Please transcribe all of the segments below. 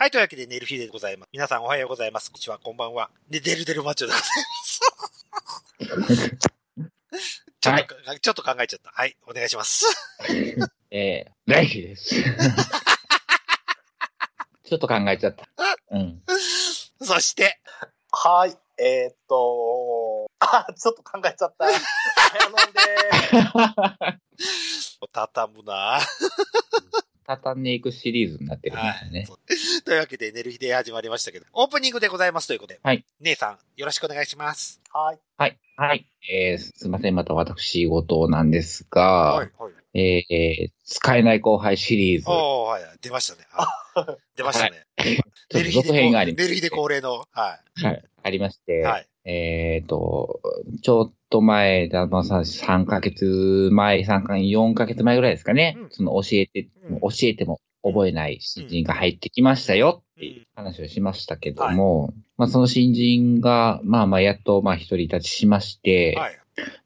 はい、というわけで、ネルフィでございます。皆さんおはようございます。こんにちは、こんばんは。で、デルデルマッチョでございます。ちょっと、ちょっと考えちゃった。はい、お願いします。えー、大輝です。ちょっと考えちゃった。うん。そして、はい。えー、っと、あ、ちょっと考えちゃった。あやのんで畳むな畳んでいくシリーズになってるんですよね。はい。というわけで、ネルフィで始まりましたけど、オープニングでございますということで。はい。姉さん、よろしくお願いします。はい。はい。はい。えー、すいません。また私事なんですが、はい、はい。えー、使えない後輩シリーズ。おー、はい、出ましたね。はい 出ましたね。ちょっと続編があります。ネルヒで恒例の、ははい。ありまして、い。はい。えっ、と、ちょっと前だ、まあ、さ3ヶ月前、3ヶ月、4ヶ月前ぐらいですかね。うん。その教えて、うん。教えても覚えない新人が入ってきましたよっていう話をしましたけども、まあその新人が、まあまあやっと、まあ一人立ちしまして、はい。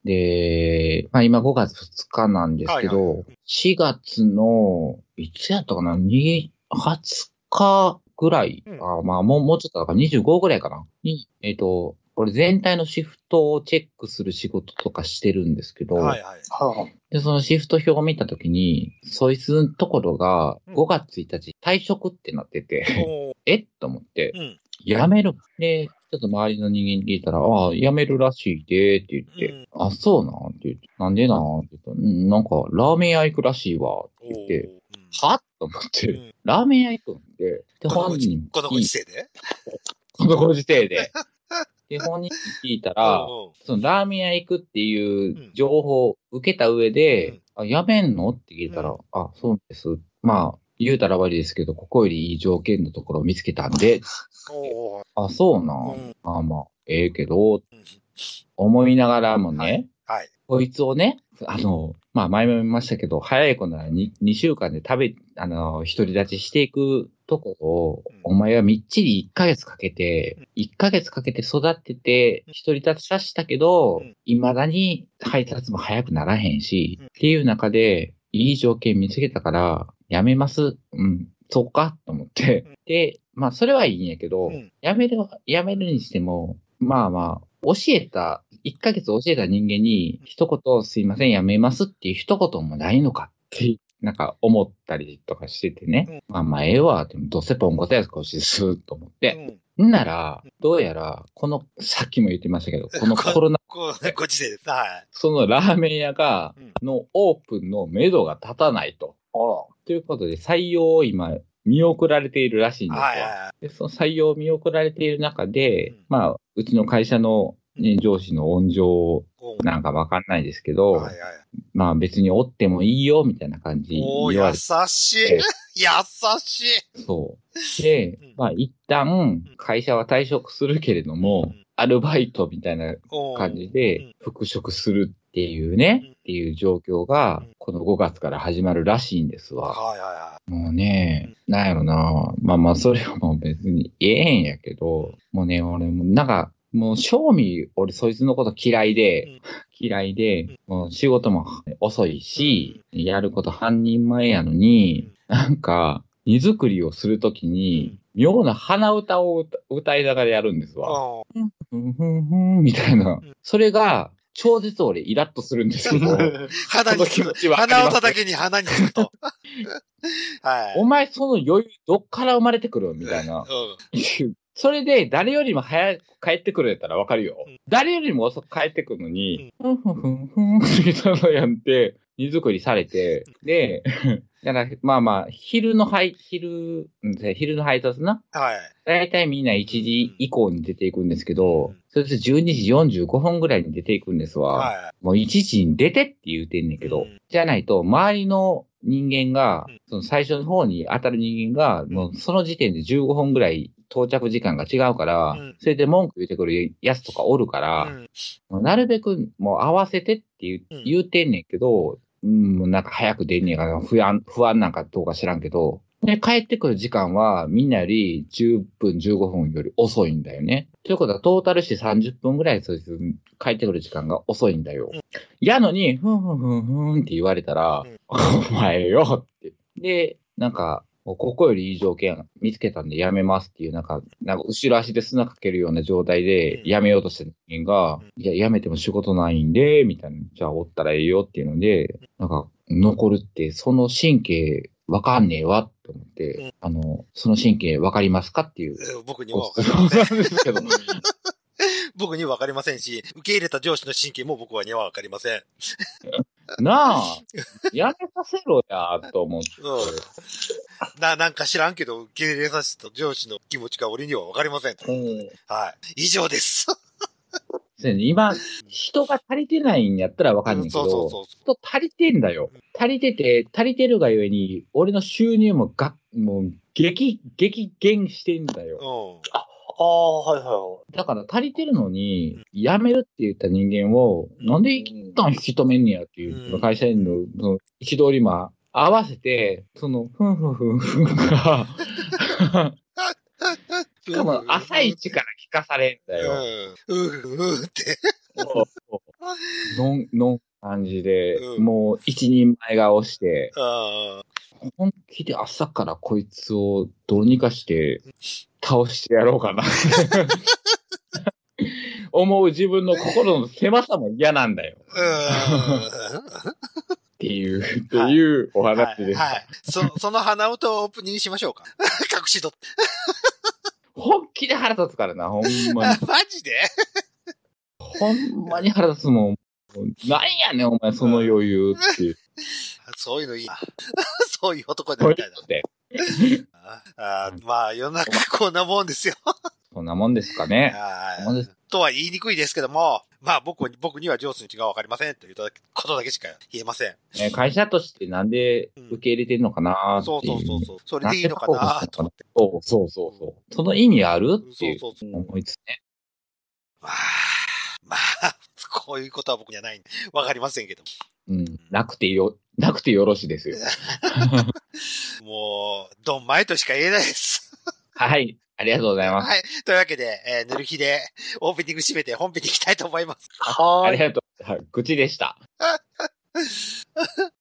で、まあ今5月2日なんですけど、はいはい4月の、いつやったかな ?2、20日ぐらい、うん。あまあもう、もうちょっとだから25ぐらいかな？に、えっ、と、これ全体のシフトをチェックする仕事とかしてるんですけど、はい、はい。はで、そのシフト表を見たときに、そいつのところがうん。5月1日退職ってなってて、え？っと思ってう、ん。辞める。で、ちょっと周りの人間に聞いたら、ああ、辞めるらしいで、って言って、うん。あ、そうなん？って言って、なんでなん？って言ったら、うんなんか、ラーメン屋行くらしいわ、って言って、はと思って、うん。うんラーメン屋行くんで、で、本人にこのご時世で？このご時世で。で、本人に聞いたら、うんうん。そのラーメン屋行くっていう情報を受けた上で、あ、やめんの？って聞いたら、うん。あ、そうです。まあ、言うたら悪いですけど、ここよりいい条件のところを見つけたんで、あ、そうなん。うん。あまあ、ええけど、うん。思いながらもね、はい。こいつをね、あの、まあ前も言いましたけど、早い子なら 2, 2週間で食べ、あの、独り立ちしていくところを、うん。お前はみっちり1ヶ月かけて、1ヶ月かけて育ってて、うん。独り立ちさせたけどうん、未だに配達も早くならへんし、うん。っていう中で、いい条件見つけたから、やめます。うん、そうか。と思って。うん。で、まあそれはいいんやけど、うん。やめる、やめるにしても、まあまあ、教えた、1ヶ月教えた人間に、一言すいません、やめますっていう一言もないのかって、なんか思ったりとかしててね。まあまあ、ええわ、でもどうせポンコツやつかしです、と思って。んなら、どうやら、この、さっきも言ってましたけど、このコロナ、こうご時世です。はい。そのラーメン屋がうん、のオープンの目処が立たないと。あら。ということで、採用を今、見送られているらしいんですよ。で、その採用を見送られている中で、うんまあ、うちの会社の、ね、上司の温情い。なんかわかんないですけど、はいはい。まあ別におってもいいよ、みたいな感じおー、優しい。え 優しい。て、そう。でうん、まあ一旦会社は退職するけれども、うんアルバイトみたいな感じうんで復職するっていうね、うんっていう状況がうん、この5月から始まるらしいんですわ。はいはいはもうね、なんやろな。まあまあ、それはもう別にええんやけど、もうね、俺もなんか、もう正味、俺そいつのこと嫌いで、うん嫌いで、もう仕事も遅いし、やること半人前やのに、なんか、荷造りをするときに、妙な鼻歌を歌歌いながらやるんですい。わ。ふんふんふんみたいなうん。それが、超絶俺イラッとするんですけど、鼻に気持ちわかります鼻歌だけに鼻につくと。はい。お前その余裕どっから生まれてくるみたいな。うん。それで、誰よりも早く帰ってくるやったらわかるよ。うん。誰よりも遅く帰ってくるのに、ふんふんふんふんみたいなのやって、荷造りされて、で、だから、まあまあ、昼の配、昼、うん昼の配達な。はい。だいたいみんな1時以降に出ていくんですけど、うん。それで12時45分ぐらいに出ていくんですわ。はもう1時に出てって言うてんねんけど、うん。じゃないと、周りの人間がうん、その最初の方に当たる人間が、もうその時点で15分ぐらい到着時間が違うから、うんそれで文句言ってくるやつとかおるかい。ら、うんなるべくもう合わせてって言う,、うん言うてんねんけど、うん、もうなんか早く出んねんから不安、不安なんかどうか知らんけど、で、帰ってくる時間はみんなより10分、15分より遅いんだよね。ということはトータルして30分ぐらいそいつ帰ってくる時間が遅いんだよ。うんやのに、ふんふんふんふんって言われたら、うん お前よって。で、なんか、もうここよりいい条件見つけたんで辞めますっていう、なんか、なんか後ろ足で砂かけるような状態でうん。辞めようとした人間が、うん。いや、辞めても仕事ないんで、みたいな、じゃあおったらええよっていうので、なんか、残るって、その神経わかんねえわって思って、うん。あの、その神経わかりますかっていう。えー僕にはわかりません。なんですけど、僕にはわかりませんし、受け入れた上司の神経も僕はにはわかりません。なあ、やめさせろや、と思って。うん。な、なんか知らんけど、受け入れさせた上司の気持ちが俺にはわかりません。うん。はい。以上です。今、人が足りてないんやったらわかんないけそうそうど、そう。人足りてんだよ。足りてて、足りてるがゆえに、俺の収入もが、もう、激、激減してんだよ。うん。ああ、はいはだから足りてるのに、辞めるって言った人間を、なんで一旦引き止めんねやっていう、うん。会社員の、その、憤りも合わせて、その、ふんふんふんふんが、しかも朝一から聞かされんだよ。うん。うん、うんって。のん、のん感じで、うん。もう一人前顔して、あ本気で朝からこいつをどうにかして倒してやろうかな。思う自分の心の狭さも嫌なんだよ。っていう、っていうお話です。はい。はい。そ、その鼻歌をオープニングにしましょうか。隠し撮って。本気で腹立つからな、ほんまに。マジで？ほんまに腹立つもん。なんやねん、お前、その余裕っていう。そういうのいいな。そういう男でそうみたいな。あーまあ、世の中こんなもんですよ。そんなもんですかね。とは言いにくいですけども、まあ僕に、僕には上司の違いがわかりませんということだけしか言えません。ね会社としてなんで受け入れてんのかなっうう。そうそうそう。それでいいのかなと思って。そうそうそうそう。その意味ある？ってそいううそうそう。思いつね。まあ、まあ、こういうことは僕にはないわかりませんけど。うん。なくてよ、なくてよろしいですよ。もう、どんまいとしか言えないです。はい。ありがとうございます。はい。というわけで、えー、ぬる日でオープニング締めて本編に行きたいと思います。はーい。ありがとう。はい。愚痴でした。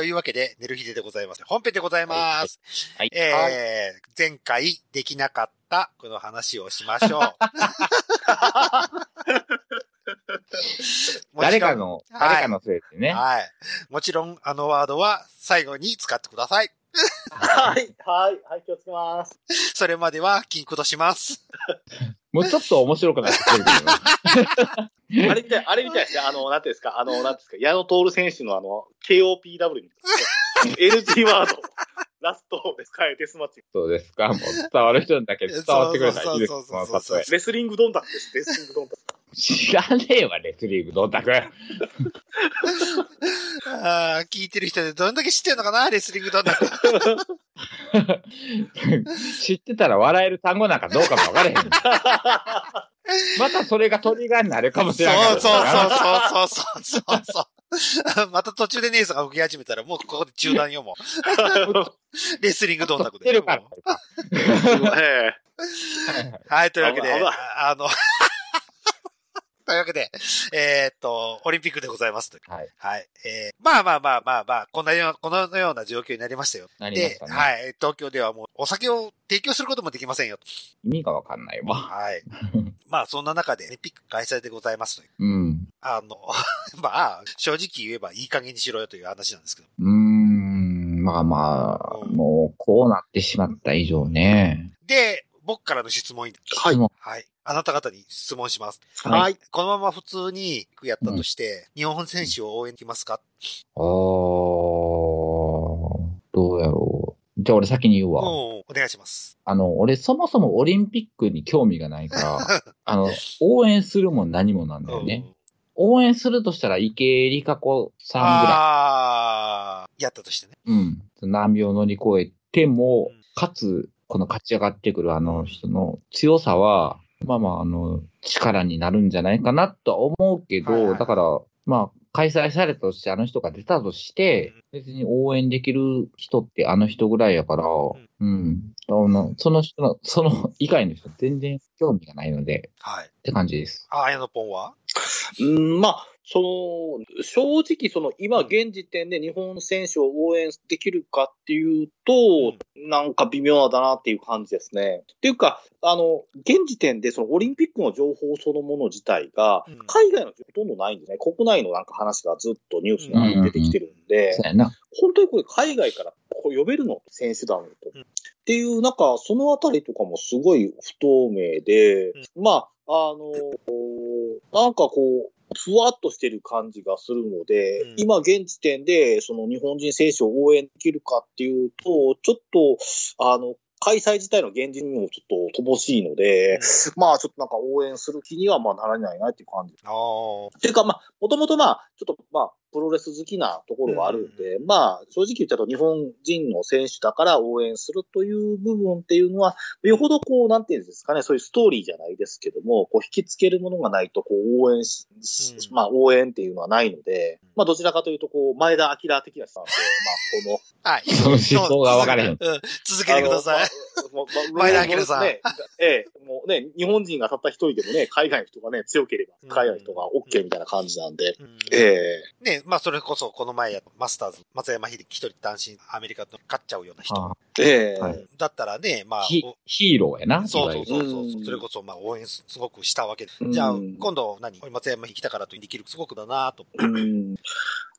というわけで、寝る日ででございます。本編でございます。はい。えー、前回できなかったこの話をしましょう。誰かの、はい誰かのせいでね。はい。もちろん、あのワードは最後に使ってください。はい。はい。はい。気をつけます。それまでは禁句とします。もうちょっと面白くなってくるけどな。あれみたい、あれみたいですね。あの、なんていうんですか、あの、なんていうんですか、矢野徹選手のあの、KOPW みたいな、ね。NG ワード、ラストで使えデスマッチ。そうですか。もう伝わる人だけ伝わってくれたらいいです。そうそそうそうそうの例え。レスリングドンタクです。レスリングドンタク。知らねえわ、レスリング、どんたく。あー聞いてる人でどんだけ知ってるのかなレスリングどんな 知ってたら笑える単語なんかどうかも分かれへん。またそれがトリガーになるかもしれない。そうそうそうそうそうそう。また途中で姉さんが動き始めたらもうここで中断よ、もう。レスリングどんたくで。てるから。えはい、というわけで、あの、というわけで、えーっと、オリンピックでございますと。はい。はい。えー、まあまあまあまあまあ、こんなような、このような状況になりましたよ。でなりまし、たね。はい。東京ではもうお酒を提供することもできませんよ。意味が分かんないわ。はい。まあ、そんな中で、オリンピック開催でございますという。うん。あの、まあ、正直言えばいい加減にしろよという話なんですけど。うーん。まあまあ、もう、こうなってしまった以上ね。で、僕からの質問に、はい質問はい。あなた方に質問します。ー、はい。このまま普通にやったとして、日本選手を応援できますか？あー、どうやろう。じゃあ俺先に言ううん、わ。お願いします。あの、俺そもそもオリンピックに興味がないから、あの、応援するも何もなんだよね。応援するとしたら池江璃花子さんぐらい。あやったとしてね。うん。難病を乗り越えてもうん、かつ、この勝ち上がってくるあの人の強さは、まあまあ、あの、力になるんじゃないかなとは思うけど、はいはいはいだから、まあ、開催されたとして、あの人が出たとして、別に応援できる人ってあの人ぐらいやから、うん。あのその人の、その以外の人全然興味がないので、はい。って感じです。あ、あやのぽんは？うん、まあ、その、正直、その、今、現時点で日本選手を応援できるかっていうと、なんか微妙だなっていう感じですね。っていうか、あの、現時点で、その、オリンピックの情報そのもの自体がうん、海外の情報ほとんどないんですね。国内のなんか話がずっとニュースに出てきてるんで。本当にこれ海外からこう呼べるの選手団と。うんっていう、なんか、そのあたりとかもすごい不透明で、まあ、あのなんかこう、ふわっとしてる感じがするので、うん今現時点で、その日本人選手を応援できるかっていうと、ちょっと、あの、開催自体の現実にもちょっと乏しいので、まあちょっとなんか応援する気にはまあならないなっていう感じ。ああ。っていうかまあ、もともとまあ、ちょっとまあ、プロレス好きなところがあるんで、まあ、正直言っちゃうと日本人の選手だから応援するという部分っていうのは、よほどこう、なんていうんですかね、そういうストーリーじゃないですけども、こう、引きつけるものがないと、こう、応援し、しうんまあ、応援っていうのはないので、まあ、どちらかというと、こう、前田明的な人なんで、まあ、この、はい。その思想が分かれへん。うん。続けてください。前田明さんね、ええ、もうね、日本人がたった一人でもね、海外の人がね、強ければ、海外の人が OK みたいな感じなんで、うんええね、まあそれこそこの前やマスターズ、松山秀樹一人単身アメリカと勝っちゃうような人。あええ。はい。だったらね、まあ、ヒヒーローやな、そうそうそうそう。うん。それこそまあ応援すすごくしたわけで。うん。じゃあ、今度何松山秀樹来たからとできるすごくだなと。うん。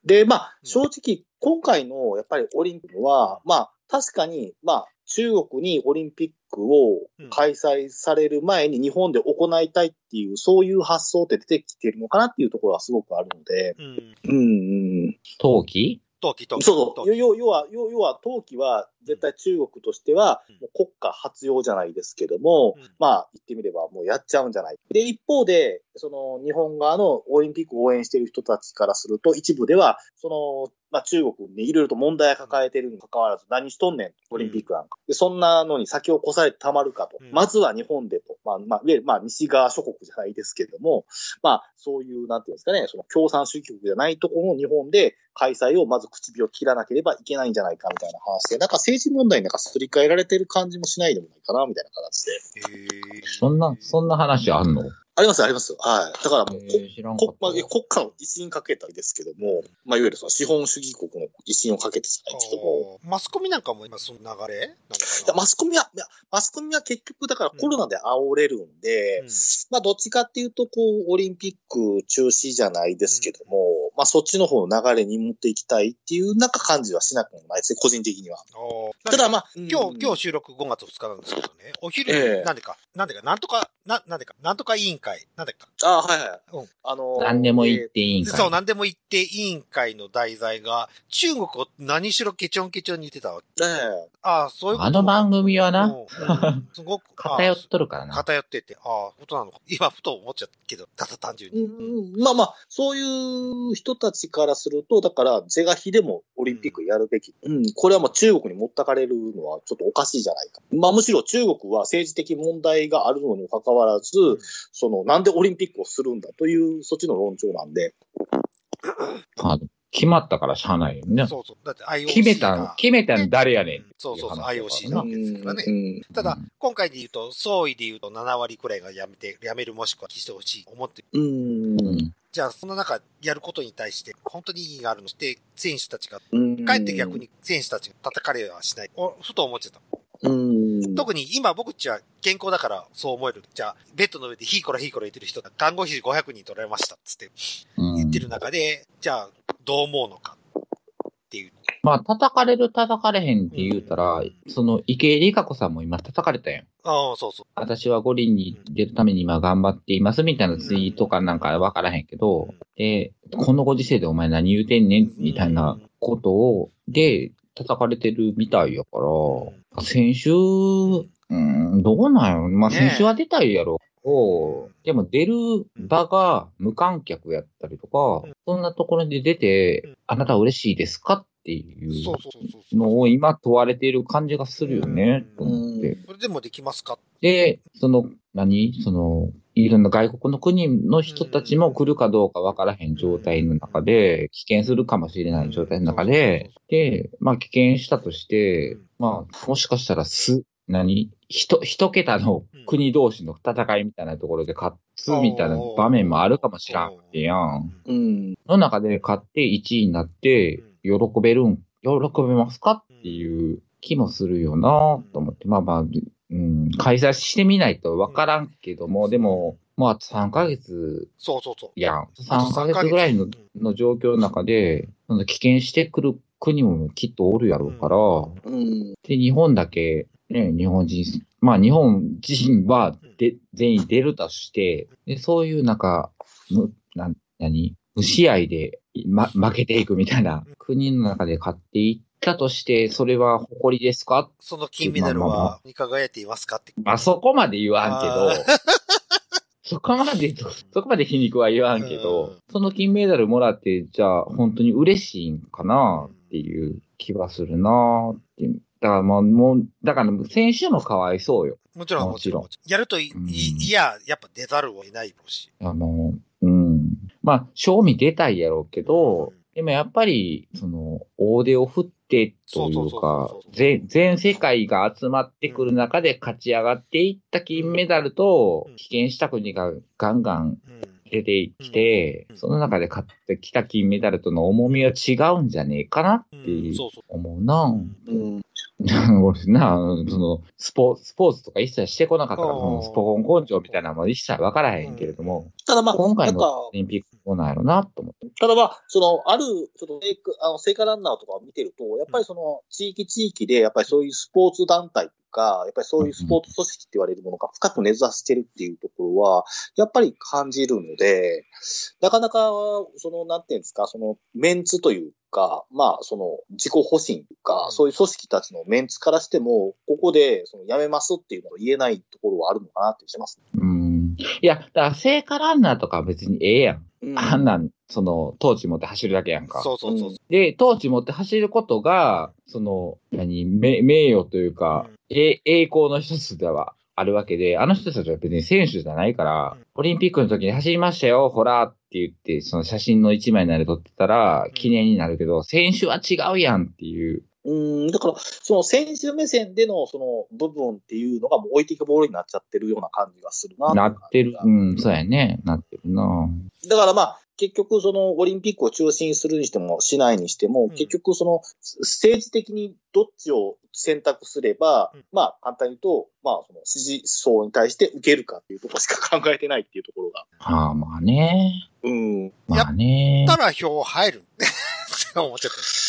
で、まあ、正直、今回のやっぱりオリンピックは、まあ、確かに、まあ、中国にオリンピックを開催される前に日本で行いたいっていう、そういう発想って出てきてるのかなっていうところはすごくあるので、うん。うん、うん。陶器？陶器、陶器。そうそう。要要は、要要は、冬季は、絶対中国としてはうん、もう国家発用じゃないですけども、うんまあ、言ってみればもうやっちゃうんじゃない。で、一方で、その、日本側のオリンピックを応援している人たちからすると、一部では、その、まあ、中国にいろいろと問題を抱えているにもかかわらず、何しとんねん、オリンピックなんか。で、そんなのに先を越されてたまるかと。うんまずは日本でと。まあ、まあ、いわゆる、まあ、西側諸国じゃないですけども、まあ、そういう、なんていうんですかね、その共産主義国じゃないところの日本で開催をまず口火を切らなければいけないんじゃないかみたいな話で、なんか政治問題になんかすり替えられてる感じもしないでもないかな、みたいな形で。そんな、そんな話あんの？あります、あります。はい。だからもう、こまあ、国家の威信かけたりですけども、まあ、いわゆるその資本主義国の威信をかけてじゃない。けども、マスコミなんかも今その流れ？マスコミは、いやマスコミは結局だからコロナで煽れるんで、うん。まあどっちかっていうと、こう、オリンピック中止じゃないですけども、まあそっちの方の流れに持っていきたいっていうなんか感じはしなくもないですね、個人的には。ただまあ、今日、今日、日収録5月2日なんですけどね、お昼なんでか、なんでか、なんとか、な、なんでか、なんとか委員会、なんでか？あはいはい。うんあのー何でも言っていいんかい。そう、なんでも言って委員会の題材が、中国を何しろケチョンケチョンに言ってたわけ。ええああ、そういうことあの番組はな、すごく、偏っあとるからな。あ偏ってて、ああ、ことなのか。今、ふと思っちゃったけど、ただ単純うに。んまあまあ、そういう人たちからすると、だから、是が非でもオリンピックやるべき。うん、これはもう中国に持ったかれるのはちょっとおかしいじゃないか。まあむしろ中国は政治的問題があるのにもかかわらず、んその、なんでオリンピックをするんだという、そっちの論調なんで。あ決まったからしゃあないよね。そうそう。だって IOC が。決めたん、決めたん誰やねん。そうそうそう、IOC ななわけですからねう。んただうん、今回で言うと、総意で言うと7割くらいがやめて、やめるもしくはしてほしいと思ってる。うん。うん。じゃあ、その中、やることに対して、本当に意義があるの？して、選手たちが、うんかえって逆。に選手たちが叩かれはしない。おふと思っちゃった。うん。特に今僕っちは健康だからそう思える。じゃあ、ベッドの上でヒーコラヒーコラ言ってる人が、看護費500人取られましたっつってうん言ってる中で、じゃあ、どう思うのかっていう。まあ、叩かれる叩かれへんって言うたら、その池江璃花子さんも今叩かれたやん。ああ、そうそう。私は五輪に出るために今頑張っていますみたいなツイートかなんかわからへんけど、で、このご時世でお前何言うてんねんみたいなことを、で、叩かれてるみたいやから、先週、うん、どうなんやろまあ先週は出たいやろ。でも出る場が無観客やったりとか、うん。そんなところで出てうん、あなた嬉しいですかっっていう。のを今問われている感じがするよね、と思って。それでもできますかで、その、何？その、いろんな外国の国の人たちも来るかどうかわからへん状態の中で、危険するかもしれない状態の中で、で、まあ危険したとして、まあもしかしたらす、何？一、一桁の国同士の戦いみたいなところで勝つみたいな場面もあるかもしらんってやん。うん。の中で勝って1位になって、喜べるん、喜べますか？っていう気もするよなと思って。まあまあ、うん、開催してみないとわからんけども、でも、もうあと3ヶ月。そうそうそう。やん。3ヶ月。ぐらいのの状況の中で、その危険してくる国もきっとおるやろうから、うん。で、日本だけ、ね、日本人、まあ日本人はで全員出るとして、でそういうなんか、む、なん、何？無試合で、ま、負けていくみたいな国の中で勝っていったとして、それは誇りですか？その金メダルはに輝いていますかって。まあそこまで言わんけあど、そこまで、そこまで皮肉は言わんけうんど、その金メダルもらって、じゃあ本当に嬉しいんかな？っていう気はするなって。だからまあもう、だから選手もかわいそうよ。もちろん、もちろん。やるとい、うんいいや、やっぱ出ざるを得ないし。あの、うん。まあ、賞味出たいやろうけど、でもやっぱり、その、大手を振ってといそうか全全世界が集まってくる中で勝ち上がっていった金メダルとうん、棄権した国がガンガンうん。出てきてうん、その中で勝ってきた金メダルとの重みは違うんじゃねえかなって。思うな。うん。俺な、その、スポスポーツとか一切してこなかったから、スポコン根性みたいなのも一切わからへんけれども、ただまあ、今回のオリンピックどうなんやろなと思って。ただまあ、その、ある、その、聖火あの聖火ランナーとかを見てると、やっぱりその、地域地域で、やっぱりそういうスポーツ団体とか、やっぱりそういうスポーツ組織って言われるものが深く根ざしてるっていうところは、やっぱり感じるので、なかなか、その、なんていうんですか、その、メンツというか、まあ、その、自己保身とか、そういう組織たちのメンツからしても、ここで、その、やめますっていうのを言えないところはあるのかなってしてます。うん。いや、だから聖火ランナーとかは別にええやん。うんあんなん、その、トーチ持って走るだけやんか。そうそうそう。で、トーチ持って走ることが、その、何、名名誉というか、え栄光の一つではあるわけで、あの人たちは別に選手じゃないからうん、オリンピックの時に走りましたよ、ほらって言って、その写真の一枚なり撮ってたらん、記念になるけど、選手は違うやんっていう。うん、だから、その選手目線でのその部分っていうのがもう置いていくボールになっちゃってるような感じがするな。なってる。うん、そうやね。なってるな。だからまあ、結局そのオリンピックを中心にするにしても、しないにしても、ん結局その政治的にどっちを選択すれば、うんまあ簡単に言うと、まあその支持層に対して受けるかっていうところしか考えてないっていうところが。はあ、まあね。うん。まあね。たら票入る って思っちゃった。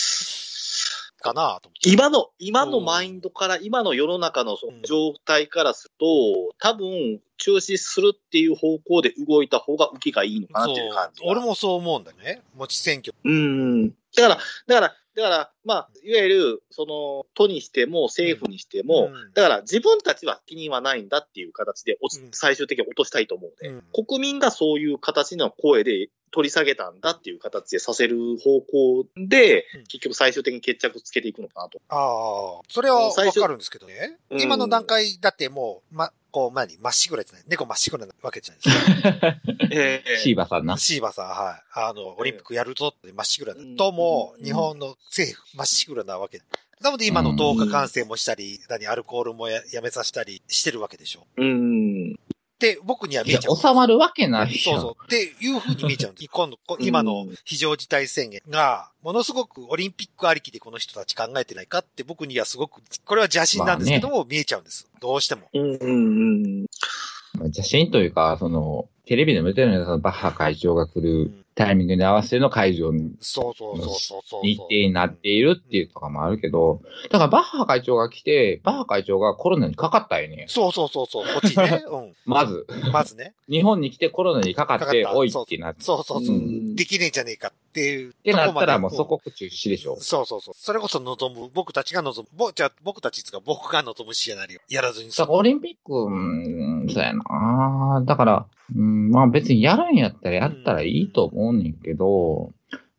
かなと。今の、今のマインドから、今の世の中のその状態からすると、多分、中止するっていう方向で動いた方が受けがいいのかなっていう感じ。俺もそう思うんだよね。持ち選挙。うん。だから、だから、だから、まあ、いわゆる、その、都にしても、政府にしても、うんだから自分たちは責任はないんだっていう形でうん最終的に落としたいと思うので、うん国民がそういう形の声で取り下げたんだっていう形でさせる方向で、うん結局最終的に決着つけていくのかなと。ああ、それはわ最初かるんですけどね。うん今の段階だってもう、ま、こう、何まっしぐらじゃない猫まっしぐらなわけじゃないですか。えシーバさんな。シーバさん、はい。あの、オリンピックやるぞってまっしぐらうんとも、うん日本の政府まっしぐらなわけ。なので今の動画感染もしたり、何、アルコールもややめさせたりしてるわけでしょ。うん。で、僕にはい見や、えちゃう。収まるわけないやん。そうそう。っていう風に見えちゃうんです。今度、こ今の非常事態宣言が、ものすごくオリンピックありきでこの人たち考えてないかって僕にはすごく、これは邪心なんですけども、見えちゃうんです。どうしても。うん。うん。まあ邪神というか、その、テレビでも言ってるのよ、そのバッハ会長が来るタイミングに合わせての会場にそうそうそうそう。日程になっているっていうとかもあるけど、だからバッハ会長が来て、バッハ会長がコロナにかかったよね。そうそうそうそう。こっちね。うまず、ん。まずね。日本に来てコロナにかかって、おいってなって。そうそうそう。うんできねえんじゃねえかっていう。ってなったらもうと祖こ国中止でしょ。そうそうそう。それこそ望む。僕たちが望む。ぼじゃあ僕たちっつうか僕が望むシナリオ。やらずに済むだからオリンピック、うん、そうやなだから、うん、まあ別にやるんやったらやったらいいと思うねんけど、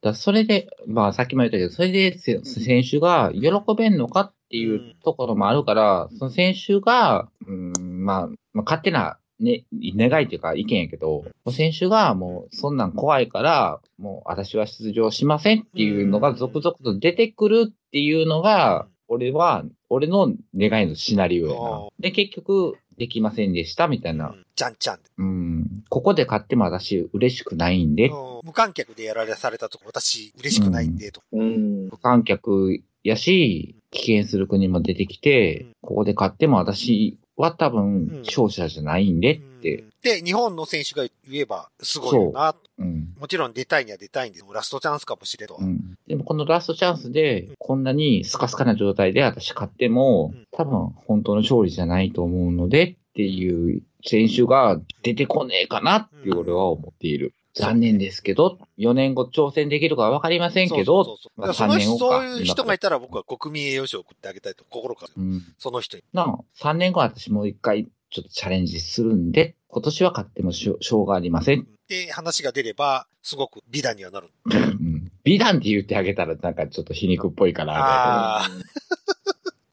だそれで、まあさっきも言ったけど、それでせ選手が喜べんのかっていうところもあるから、その選手が、うん、まあ、まあ、勝手な、ね、願いというか意見やけど、選手がもうそんなん怖いから、もう私は出場しませんっていうのが続々と出てくるっていうのが、俺は、俺の願いのシナリオやな。で、結局、できませんでしたみたいな。うんじゃんちゃんで。うん。ここで勝っても私嬉しくないんで、うん無観客でやられされたとこ私嬉しくないんで、と。うん。無観客やし、棄権する国も出てきて、うんここで勝っても私は多うん分勝者じゃないんでって、うんで、日本の選手が言えばすごいよな。うん。もちろん出たいには出たいんで、ラストチャンスかもしれんと。うん。でもこのラストチャンスで、こんなにスカスカな状態で私勝ってもうん、多分本当の勝利じゃないと思うのでっていう選手が出てこねえかなって俺は思っている。残念ですけど、4年後挑戦できるかはわかりませんけど、そうそうそうまあその3年後かそういう人がいたら僕は国民栄誉賞を送ってあげたいと心から、うん。その人に。なあ、3年後私もう一回ちょっとチャレンジするんで、今年は勝ってもしょしょうがありません。で、話が出れば、すごく美談にはなる。うん。美談って言ってあげたらなんかちょっと皮肉っぽいからああ。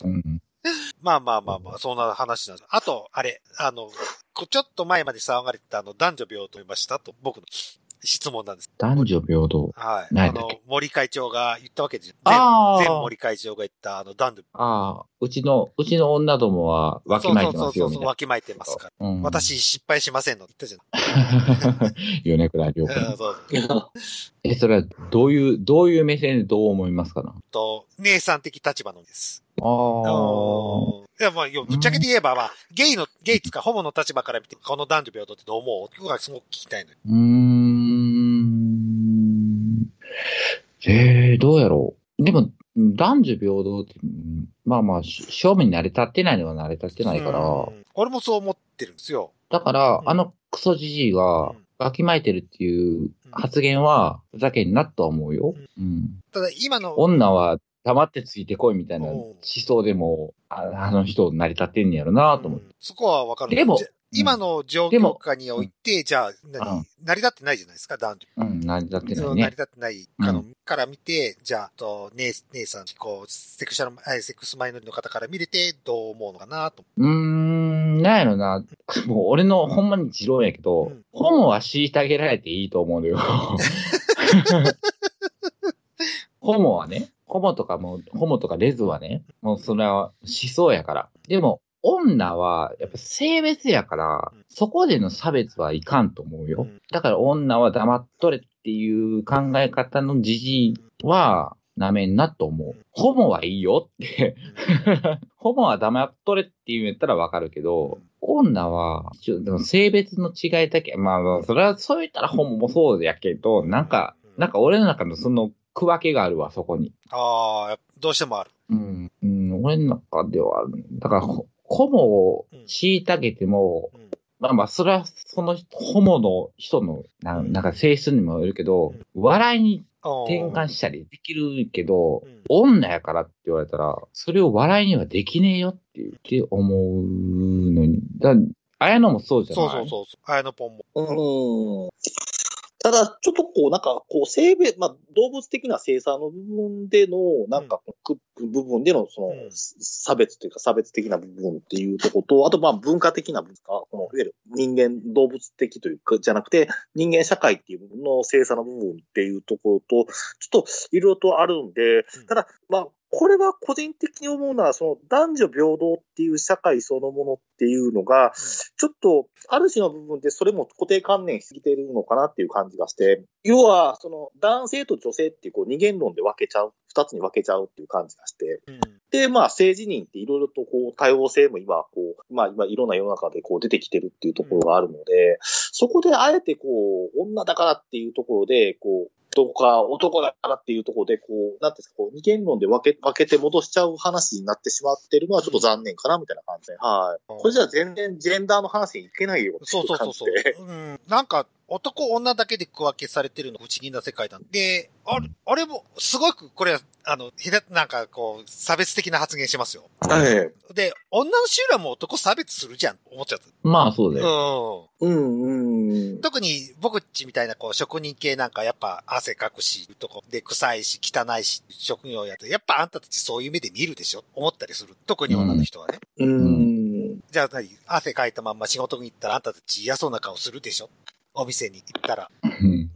うん。まあまあまあまあ、そんな話なんです。あと、あれ、あの、ちょっと前まで騒がれてたあの、男女平等いましたと、僕の質問なんです。男女平等。はい。あの、森会長が言ったわけですよ。あー前、前森会長が言ったあの、男女。ああ、うちの、うちの女どもはわきまいてますよ、そうそうそうそう、わきまいてますから。な。うん、私失敗しませんのって言ったじ 米倉涼子 え、それはどういう、どういう目線でどう思いますかな？と、姉さん的立場のです。ああ。うんいや、まあ、ぶっちゃけて言えば、まあ、ゲイの、ゲイつかホモの立場から見て、この男女平等ってどう思う？僕はすごく聞きたいのよ。うーん。ええどうやろう。でも、男女平等って、うんまあまあ、し正面に慣れ立ってないのは慣れ立ってないから、うん俺もそう思ってるんですよ。だからう、んあのクソじじいがうん、わきまえてるっていう発言は、ふざけんなとは思うよ。うん。ただ、今の、女は黙ってついてこいみたいなうん思想でも、ああの人成り立ってんねやろなと思って。うんそこはわかる。でも今の状況下において、じゃあ、何？うん成り立ってないじゃないですか、男女。うん、成り立ってないね。成り立ってないかのうから見て、じゃあ、と、姉、姉さん、こう、セクシャル、あセックスマイノリの方から見れて、どう思うのかなと。うーん、なんやろな。もう俺のほんまに持論やけど、うんホモは虐げられていいと思うのよ。ホモはね、ホモとかも、ホモとかレズはね、もうそれは思想やから。でも、女はやっぱ性別やからうん、そこでの差別はいかんと思うよ。うんだから女は黙っとれっていう考え方のじじいは、なめんなと思う。ホモはいいよって。ホモは黙っとれって言うんやったらわかるけど、女は、性別の違いだけ、まあまあ、それはそう言ったらホモもそうやけど、なんか、なんか俺の中のその区分けがあるわ、そこに。ああ、どうしてもある。うん。うん、俺の中ではある。だから、ホホモを虐げても、うんまあまあ、それはそのホモの人のななんか性質にもよるけど、笑いに転換したりできるけど、うん女やからって言われたら、それを笑いにはできねえよって言って思うのに。だ綾野もそうじゃない？そうそうそうそう。あやのぽんも。うん。ただ、ちょっとこう、なんか、こう、生命、まあ、動物的な生産の部分での、なんか、く部分での、その、うん。差別というか、差別的な部分っていうところと、あと、まあ、文化的な部分か、この、いわゆる人間、動物的というか、じゃなくて、人間社会っていう部分の生産の部分っていうところと、ちょっと、いろいろとあるんで、ただ、まあ、これは個人的に思うのは、その男女平等っていう社会そのものっていうのが、ちょっと、ある種の部分でそれも固定観念しすぎているのかなっていう感じがして、要は、その男性と女性っていうこう二元論で分けちゃう、二つに分けちゃうっていう感じがして、うん。で、まあ政治人っていろいろとこう多様性も今、こう、まあ今いろんな世の中でこう出てきてるっていうところがあるので、そこであえてこう、女だからっていうところで、こう、どこか男だからっていうところで、こう、なんていうんですか、こう、二元論で分け、分けて戻しちゃう話になってしまってるのはちょっと残念かな、みたいな感じで。はい。これじゃあ全然ジェンダーの話にいけないよそううそうそうそう感じで。。うん。なんか、男女だけで区分けされてるの不思議な世界なんで、あれ、あれも、すごく、これは、あの、ひだ、なんかこう、差別的な発言しますよ。はい。で、女の集団も男差別するじゃん、思っちゃう。まあそうだよ。うん。うん、うん。特に僕っちみたいなこう職人系なんかやっぱ汗かくし、とこで臭いし汚いし職業やって、やっぱあんたたちそういう目で見るでしょ？思ったりする？特に女の人はね。うん。じゃあ何？汗かいたまんま仕事に行ったらあんたたち嫌そうな顔するでしょ？お店に行ったら。うん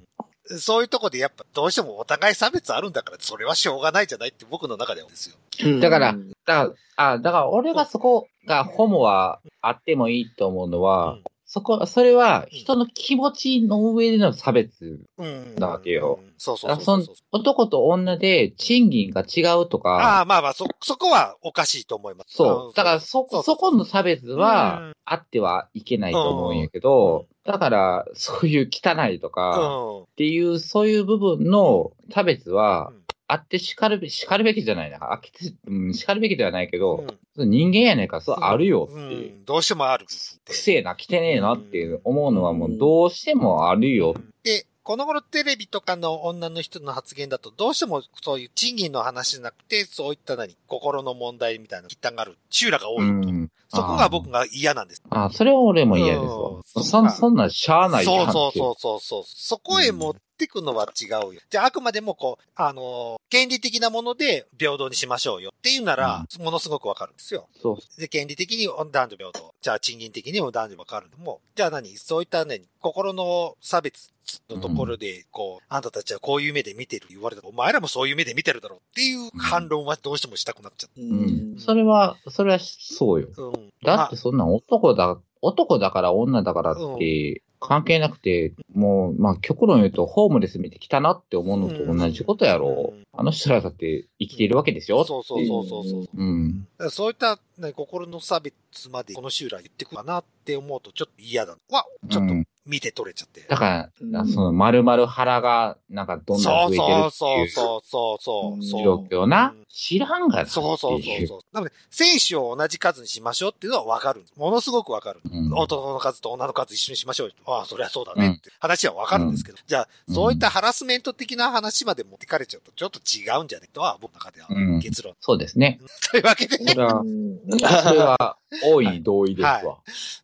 そういうとこでやっぱどうしてもお互い差別あるんだから、それはしょうがないじゃないって僕の中ではですよ。だから、だから、あ、だから俺がそこがホモはあってもいいと思うのは、うんそこ、それは人の気持ちの上での差別。うん。だわけようん。そうそうあそそうそうんそう。男と女で賃金が違うとあか、あ、まあまあ、そ、そこはおかしいと思います。そう。だからそそ、そこの差別うはんあってはいけないと思うんやけど、だから、そういう汚いとか、うん。っていう、そういう部分の差別はうん、あって叱るべき、叱るべきじゃないな。あきてうん、叱るべきではないけど、うん人間やねんから、そうあるよってういう。ん。どうしてもある。くせえな、来てねえなっていう思うのはもうどうしてもあるよ。で、この頃テレビとかの女の人の発言だと、どうしてもそういう賃金の話じゃなくて、そういった何、心の問題みたいな、一旦がある集落が多いと。うん。そこが僕が嫌なんです。あ、それは俺も嫌ですうんわ。そん、そんなんしゃあないそうそうそうそうそう。そこへ持ってくのは違うよ。じゃあ、あくまでもこう、あのー、権利的なもので平等にしましょうよっていうなら、ものすごくわかるんですよ。そう。で、権利的に男女平等。じゃあ、賃金的にも男女わかるのも、じゃあ何？そういったね、心の差別のところで、こう、あんたたちはこういう目で見てる言われたら、お前らもそういう目で見てるだろうっていう反論はどうしてもしたくなっちゃっううん。それは、それはそうよ。た。うん。だってそんなん男だ、男だから女だからって関係なくて、もう、まあ極論言うとホームレス見てきたなって思うのと同じことやろうん。あの人らだって生きているわけですよ。そうそうそうそうそう。うん。そういった、ね、心の差別までこの集落言ってくるかなって思うとちょっと嫌だ。わ、ちょっとうん見て取れちゃって。だから、うんその丸々腹がなんかどんどん増えてるそうっていうそうそうそうそうそう。状況な？うん。知らんがなそうそうそうそう。なので、選手を同じ数にしましょうっていうのはわかる。ものすごくわかる。うん男の数と女の数一緒にしましょうよ。ああ、そりゃそうだねって話はわかるんですけど。じゃあ、うんそういったハラスメント的な話まで持ってかれちゃうと、ちょっと違うんじゃねとは、僕の中ではうん結論。そうですね。というわけでそ、れは、うんそれは、大い同意ですわ。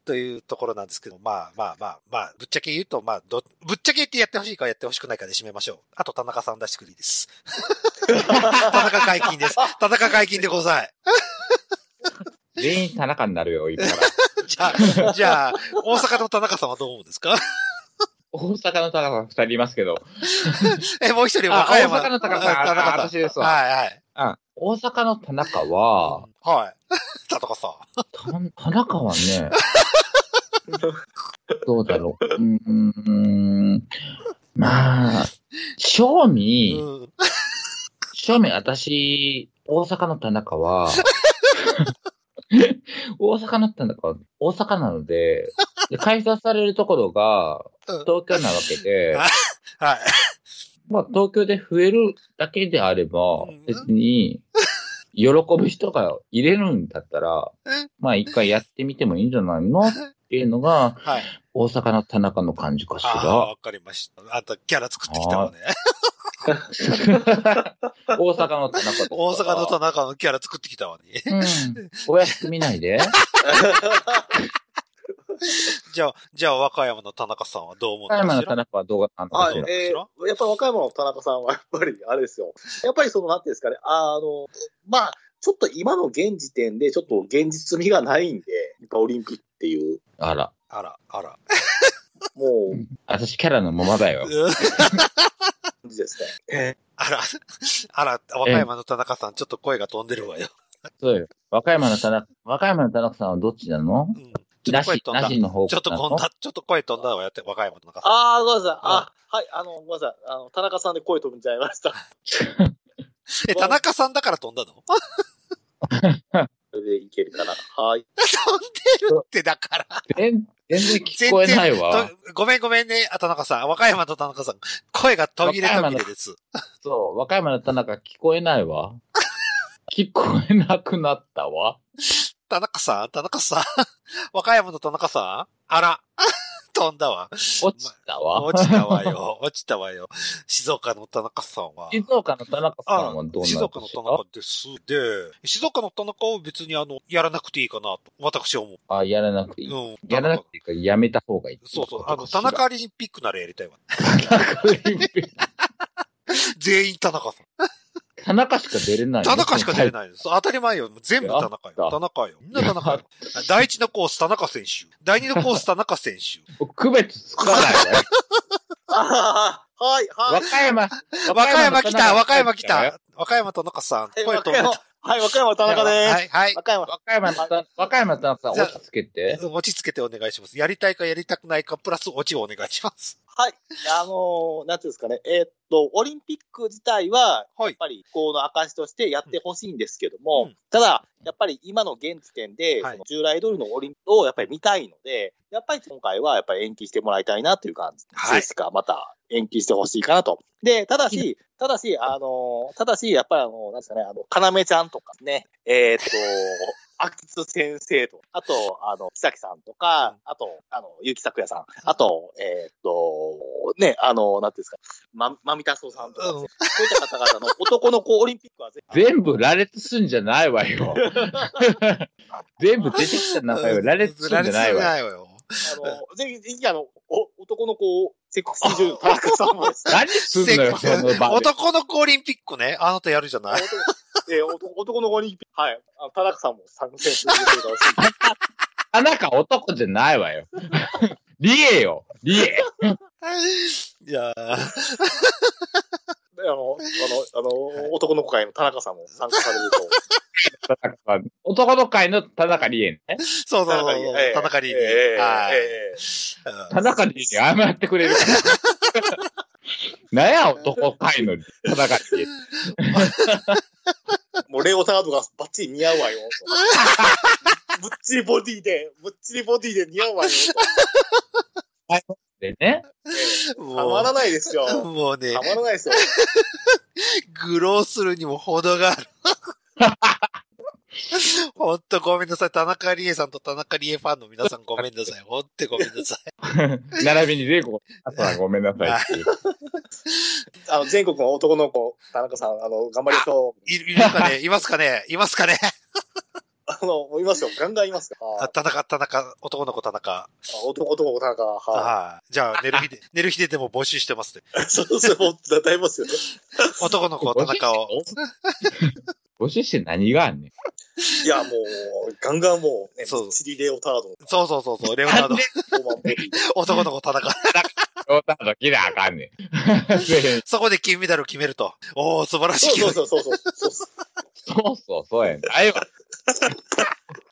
というところなんですけど、まあまあまあまあ、ぶっちゃけ言うと、まあ、ど、ぶっちゃけってやってほしいかやってほしくないかで締めましょう。あと、田中さん出してくれいいです。田中解禁です。田中解禁でござい。全員田中になるよ、今から。じゃあ、じゃあ、大阪の田中さんはどう思うんですか？大阪の田中さん二人いますけど。え、もう一人、あ和歌山。大阪の田中さんあ田中さん。あ私ですわはいはい。あ、大阪の田中は、はい。田中さん。た田中はね、どうだろう。うーん、まあ、正味、うん。正味私、大阪の田中は、大阪の田中は大阪なので、で開催されるところがうん東京なわけで、はい。まあ東京で増えるだけであればうん、別に、喜ぶ人が入れるんだったらうん、まあ一回やってみてもいいんじゃないの？っていうのが、はい。大阪の田中の感じかしああ、ら。わかりました。あんたキャラ作ってきたわね。大阪の田中とか大阪の田中のキャラ作ってきたわね。うん。お安く見ないで。じゃあ、じゃあ、和歌山の田中さんはどう思うん岡山ですかの田中は動画担当はいして、る。えー、やっぱ和歌山の田中さんは、やっぱり、あれですよ。やっぱりその、なんていうんですかね、あの、まあ、ちょっと今の現時点で、ちょっと現実味がないんで、やっぱオリンピックっていう、あら。あら、あら。もう、私キャラのままだよ。ですね。あら、あら、和歌山の田中さん、ちょっと声が飛んでるわよ。そうよ。和歌山の田中、和歌山の田中さんはどっちなの？うんちょっと声飛んだな。しの方ちょっとこんな、ちょっと声飛んだわよって、和歌山の田中さん。ああ、ごめんなさい。あ、はい、あの、ごめんなさい。あの、田中さんで声飛んじゃいました。え、田中さんだから飛んだの？それでいけるかな。はい。飛んでるってだから。全全然聞こえないわ。とごめんごめんね、あ田中さん。和歌山の田中さん。声が途切れ途切れです。そう、和歌山の田中聞こえないわ。聞こえなくなったわ。田中さん田中さん和歌山の田中さん？あら。飛んだわ。落ちたわ。落ちたわよ。落ちたわよ。静岡の田中さんは。静岡の田中さんはどうなんですか静岡の田中です。で、静岡の田中は別にあの、やらなくていいかなと、私は思う。あ、やらなくていい。うん。やらなくていいからやめた方がいい。そうそう。あの、田中オリンピックならやりたいわ。田中オリンピック 全員田中さん。田中しか出れない。田中しか出れい。ない。当たり前よ。全部田中よ。田中よ。みんな田中よ。第一のコース田中選手。第二のコース田中選手。区別つかないわよ。ああ、はい、はい。和歌山。和歌山来た和歌山来よた和歌山田中さん。はい声和歌山止めた。はい、和歌山田中です。はい、はい。和歌山。和歌山和歌山の田中さん、じゃあ落ち着けて。落ち着けてお願いします。やりたいかやりたくないか、プラス落ちをお願いします。はい。あのーなんていうんですかね。えーっと、オリンピック自体は、はいやっぱり、この証としてやってほしいんですけども、うんただ、やっぱり今の現時点で、はい従来通りのオリンピックをやっぱり見たいので、やっぱり今回はやっぱり延期してもらいたいなという感じはいですか、また延期してほしいかなと。で、ただし、ただし、あのーただし、やっぱりあの、なんですかね、あの、かなめちゃんとかね、えーっと、秋津先生と、あと、あの、木崎さんとか、あと、あの、ゆきさくやさん、あと、えーっと、ね、あの、なんていうんですか、ま、まみたそうさんとか、うんそういった方々の男の子オリンピックは、全部羅列すんじゃないわよ。全部出てきた中よ。羅列すんじゃないわよ。ないわよ。あの、ぜひ、ぜひ、あの、お男の子をセクシー女優、田中さんもですね、何すんのよ、その場で。男の子オリンピックね。あなたやるじゃない？男えー男男の子オリンピック、はい、あの田中さんも参戦する。田中男じゃないわよ。リエよ、リエ。いやーであの、あの、あの、男の子会の田中さんも参加されると。男の会の田中理恵ね。そうそうそう田中理恵田中理恵に謝ってくれるから。なんや、男会の田中理恵。もうレオタードがバッチリ似合うわよ。ぶっちりボディで、ぶっちりボディで似合うわよ。でね。ええたもまらう、ないですよ。もうねた、まらないですよ。グローするにも程がある。ほんとごめんなさい。田中理恵さんと田中理恵ファンの皆さんごめんなさい。ほんとごめんなさい。並びにレイコ、あとはごめんなさいっていう。あの、全国の男の子、田中さん、あの、頑張りましょう。いいるかね？いますかね？いますかね？あの、いますよ。ガンガンいますよ。あ田中、田中、男の子田中。あ男、男、田中、ははい。じゃあ、寝る日で、寝る日ででも募集してますね。い。そうそう、もう、だいぶますよね。男の子田中を。募集して何があんねん。いや、もう、ガンガンもう、ね、そうぶっちりレオタードのそうそうそうそう、レオナルド。オーマンボディ。男の子田中。ロータード切らあかん ねん。そこで金メダルを決めると。おー、素晴らしい。そうそうそうそうそう。そ うそうそう、そうやねん。あいわ。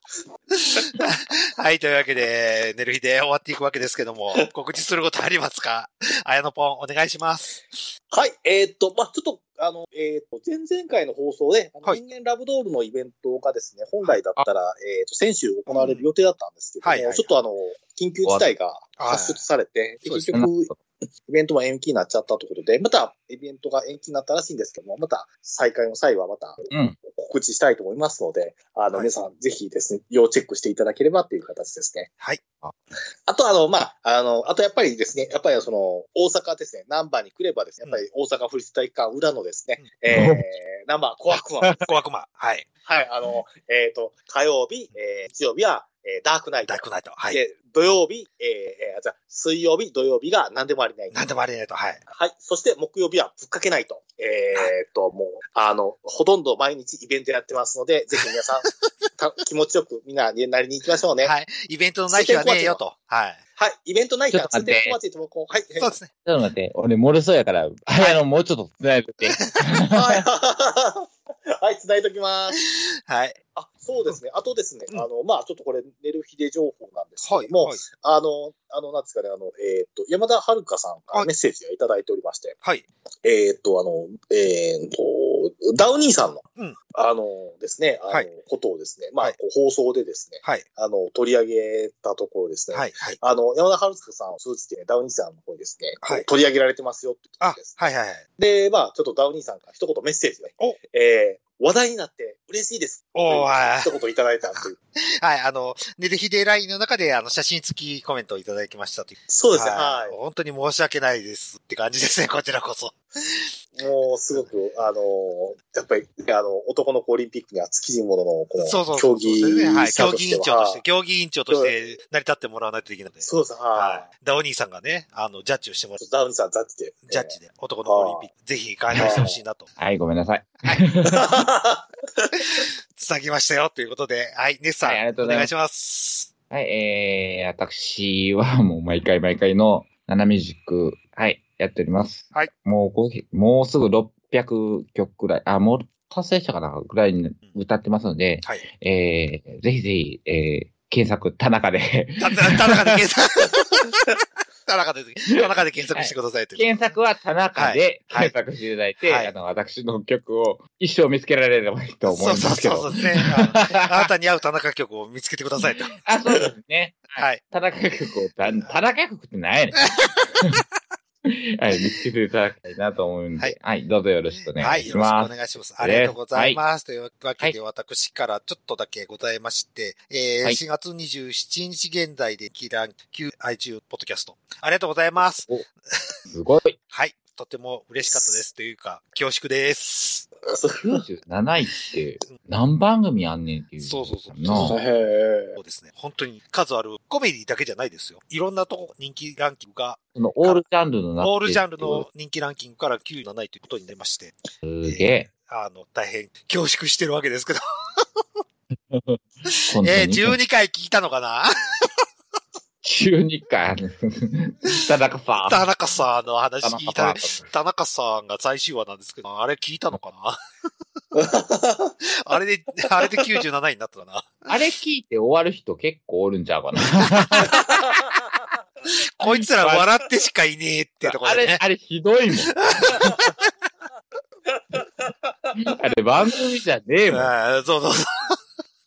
はい、というわけで、寝る日で終わっていくわけですけども、告知することありますか？綾野ポン、お願いします。はい、えーっと、まあちょっと、あの、えーっと、前々回の放送で、はい。人間ラブドールのイベントがですね、本来だったら、えーっと、先週行われる予定だったんですけども、はいはいちょっとあの、緊急事態が発出されて、そうです結局、イベントも延期になっちゃったということで、またイベントが延期になったらしいんですけども、また再開の際はまたうん。告知したいと思いますので、あの、はい皆さんぜひですね、要チェックしていただければという形ですね。はい。あと、あの、まあ、あの、あとやっぱりですね、やっぱりその、大阪ですね、ナンバーに来ればですね、やっぱり大阪府立体育館裏のですね、うんえー、ナンバー小悪魔。小悪魔。はい。はい、あの、えっ、と、火曜日、えー、日曜日は、えー、ダークナイト。ダークナイト。はい。で、土曜日、えー、えー、じゃあ水曜日、土曜日が何でもありない。なんでもありないと。はい。はい。そして木曜日はぶっかけないと。えー、っと、もう、あの、ほとんど毎日イベントやってますので、ぜひ皆さん、た気持ちよくみんなになりに行きましょうね。はい。はい。イベントのない日はねえよと。はい。イベントないから、ちょっと待って通天小町ともこう、はい。そうですね。ちょっと待って、俺漏れそうやから、あの、もうちょっと繋いでて。はい。はい、繋いときます。はい。あ、そうですね。あとですね、うんあの、まあちょっとこれ、寝る日で情報なんですけはい。ども、はい。あの、あの、なんですかね、あの、えーっと、山田遥さんからはいメッセージをいただいておりまして、はい。えーっと、あの、えーっと、ダウニーさんの、うんあのですね、あの、はいことをですね、まあ、はい放送でですね、はい。あの、取り上げたところですね、はい。はい。あの、山田遥さんを通じて、ね、ダウニーさんの方にですね、はい取り上げられてますよってことあです。、はいはいはい。で、まあ、ちょっとダウニーさんから一言メッセージね、おえー、話題になって嬉しいです。おーはい一言いただいたという。はい、あの、ネルヒデラインの中で、あの、写真付きコメントをいただきましたという。そうですね、はい。本当に申し訳ないですって感じですね、こちらこそ。もう、すごく、あの、やっぱり、あの、男の子オリンピックには尽きるものの、この、そうそうそう。競技そうですね。はい。競技委員長として、してははい競技委員長として成り立ってもらわないといけないので。そうです、ははいダオニーさんがね、あの、ジャッジをしてもらう。ダウンさん、ザッチで。ジャッジで、男の子オリンピック、ぜひ開催してほしいなと。はい、ごめんなさい。つなぎましたよ、ということで、はい、ネスさん、はいお願いします。はい、えー、私はもう毎回毎回のナナミュージック、はい、やっております。はい。もうもうすぐ600曲くらい、あ、もう達成したかなぐらいに歌ってますので、はい。えー、ぜひぜひ、えー、検索、田中で、田中で検索。田中で、田中で検索してくださいという。検索は田中ではい検索していただいて、はいあの、私の曲を一生見つけられればいいと思いますけど。そうそうそうですね。あ あなたに合う田中曲を見つけてくださいと。あ、そうですね。はい。田中曲を、た田中曲って何やねん。はい、見つけていただきたいなと思うんで、ははいい、どうぞよろしくお願はいい、しよろしくおます。願いします。ありがとうございます。というわけで、私からちょっとだけございまして、えーはい4月27日現在でキラン Q iTunes ポッドキャスト。ありがとうございます。すごい。はい。とても嬉しかったです。というか、恐縮です。97位って何番組あんねんっていう。そうそうそうなあへえそうですね。本当に数あるコメディだけじゃないですよ。いろんなとこ人気ランキングが、そのオールジャンルの中オールジャンルの人気ランキングから9位がないということになりまして、すげえ。あの、大変恐縮してるわけですけど。えー、12回聞いたのかな？12回。田中さん。田中さんの話田聞いた。田中さんが最終話なんですけど、あれ聞いたのかな？あれで、あれで97位になったかなあれ聞いて終わる人結構おるんちゃうかな。こいつら笑ってしかいねえってところでね、。あれあれひどいもん。あれ番組じゃねえもんそうそうそう。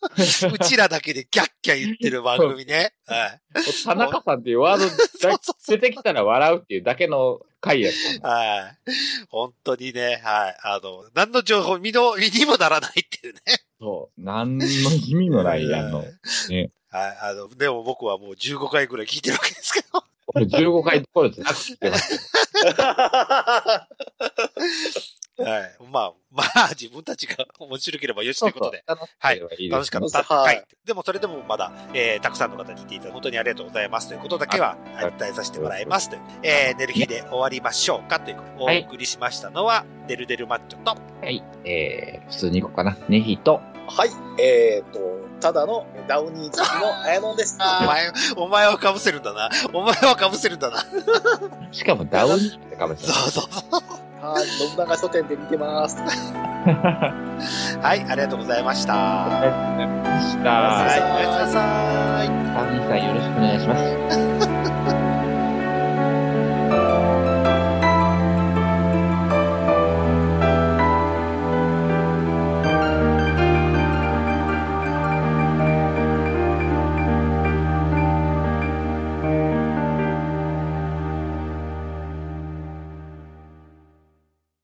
うちらだけでキャッキャ言ってる番組ね。はい。田中さんっていうワード だ出てきたら笑うっていうだけの回やった。はい。本当にね、はい。あの、何の情報、身の、身にもならないっていうね。そう。何の意味もない、あのうん、ね。はい。あの、でも僕はもう15回ぐらい聞いてるわけですけど。俺15回どころじゃなくて。はい。まあ、まあ、自分たちが面白ければよしということで。楽しはい楽しかった。はいはい。でもそれでもまだ、えー、たくさんの方に聞いていただき本当にありがとうございますということだけは、伝えさせてもらいますという。えー、寝る日で終わりましょうかということで、はいお送りしましたのは、デルデルマッチョと、はい。えー、普通に行こうかな。ネヒと、はい。えっ、と、ただのダウニー好きのあやのんです。お前、お前はぶせるんだな。お前は被せるんだな。しかもダウニーってかぶってそうそうそう。はい、信長書店で見てます。はい、ありがとうございました。ありがとうございました。はい、おやすみなさい。さんよろしくお願いします。